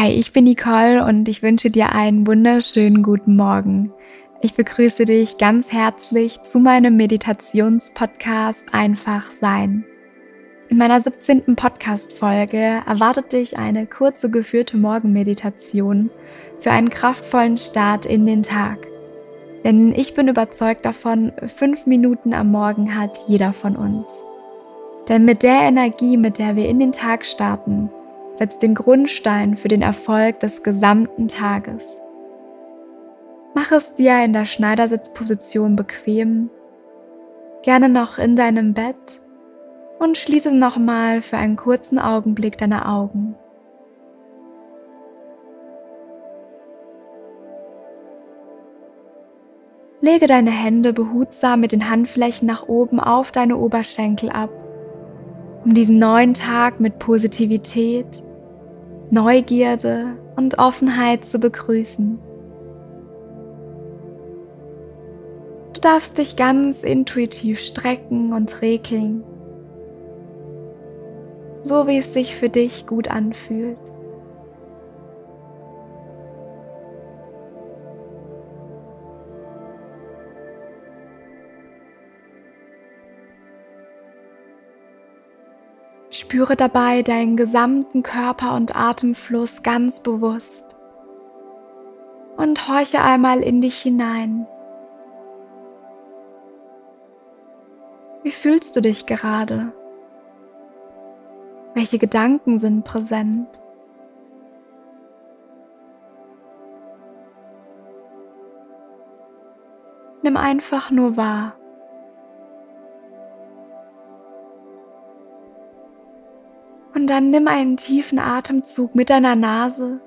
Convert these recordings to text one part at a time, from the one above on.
Hi, ich bin Nicole und ich wünsche dir einen wunderschönen guten Morgen. Ich begrüße dich ganz herzlich zu meinem Meditationspodcast Einfach Sein. In meiner 17. Podcast-Folge erwartet dich eine kurze geführte Morgenmeditation für einen kraftvollen Start in den Tag. Denn ich bin überzeugt davon, fünf Minuten am Morgen hat jeder von uns. Denn mit der Energie, mit der wir in den Tag starten, setzt den Grundstein für den Erfolg des gesamten Tages. Mach es dir in der Schneidersitzposition bequem, gerne noch in deinem Bett und schließe nochmal für einen kurzen Augenblick deine Augen. Lege deine Hände behutsam mit den Handflächen nach oben auf deine Oberschenkel ab, um diesen neuen Tag mit Positivität, Neugierde und Offenheit zu begrüßen. Du darfst dich ganz intuitiv strecken und regeln, so wie es sich für dich gut anfühlt. Spüre dabei deinen gesamten Körper und Atemfluss ganz bewusst und horche einmal in dich hinein. Wie fühlst du dich gerade? Welche Gedanken sind präsent? Nimm einfach nur wahr. Und dann nimm einen tiefen Atemzug mit deiner Nase.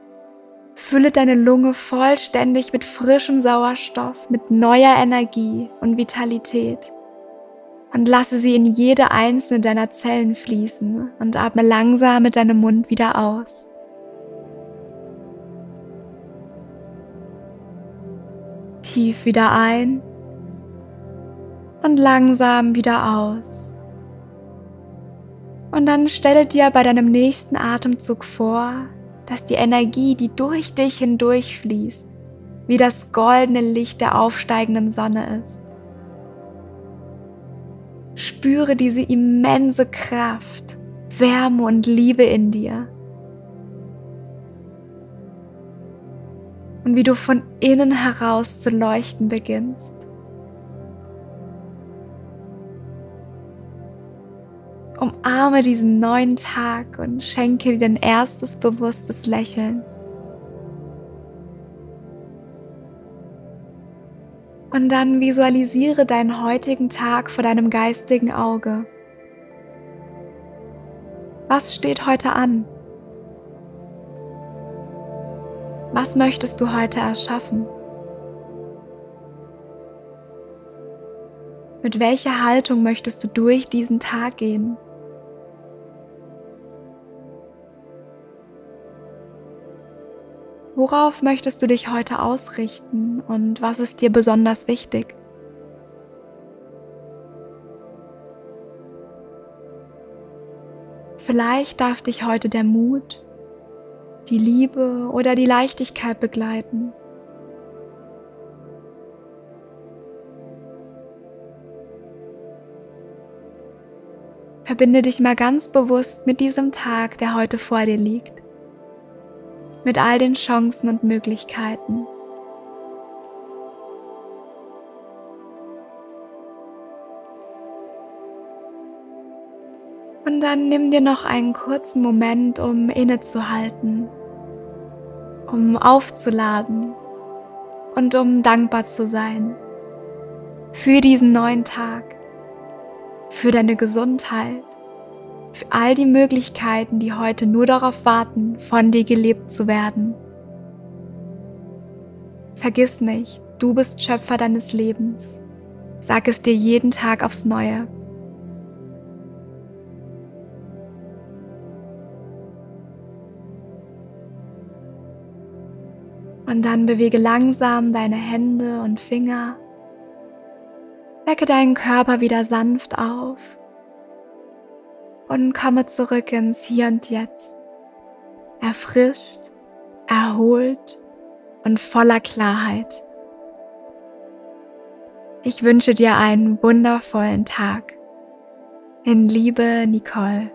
Fülle deine Lunge vollständig mit frischem Sauerstoff, mit neuer Energie und Vitalität. Und lasse sie in jede einzelne deiner Zellen fließen und atme langsam mit deinem Mund wieder aus. Tief wieder ein und langsam wieder aus. Und dann stelle dir bei deinem nächsten Atemzug vor, dass die Energie, die durch dich hindurch fließt, wie das goldene Licht der aufsteigenden Sonne ist. Spüre diese immense Kraft, Wärme und Liebe in dir. Und wie du von innen heraus zu leuchten beginnst. Umarme diesen neuen Tag und schenke dir dein erstes bewusstes Lächeln. Und dann visualisiere deinen heutigen Tag vor deinem geistigen Auge. Was steht heute an? Was möchtest du heute erschaffen? Mit welcher Haltung möchtest du durch diesen Tag gehen? Worauf möchtest du dich heute ausrichten und was ist dir besonders wichtig? Vielleicht darf dich heute der Mut, die Liebe oder die Leichtigkeit begleiten. Verbinde dich mal ganz bewusst mit diesem Tag, der heute vor dir liegt mit all den Chancen und Möglichkeiten. Und dann nimm dir noch einen kurzen Moment, um innezuhalten, um aufzuladen und um dankbar zu sein für diesen neuen Tag, für deine Gesundheit, für all die Möglichkeiten, die heute nur darauf warten, von dir gelebt zu werden. Vergiss nicht, du bist Schöpfer deines Lebens. Sag es dir jeden Tag aufs Neue. Und dann bewege langsam deine Hände und Finger. Wecke deinen Körper wieder sanft auf und komme zurück ins Hier und Jetzt. Erfrischt erholt und voller Klarheit. Ich wünsche dir einen wundervollen Tag. In Liebe, Nicole.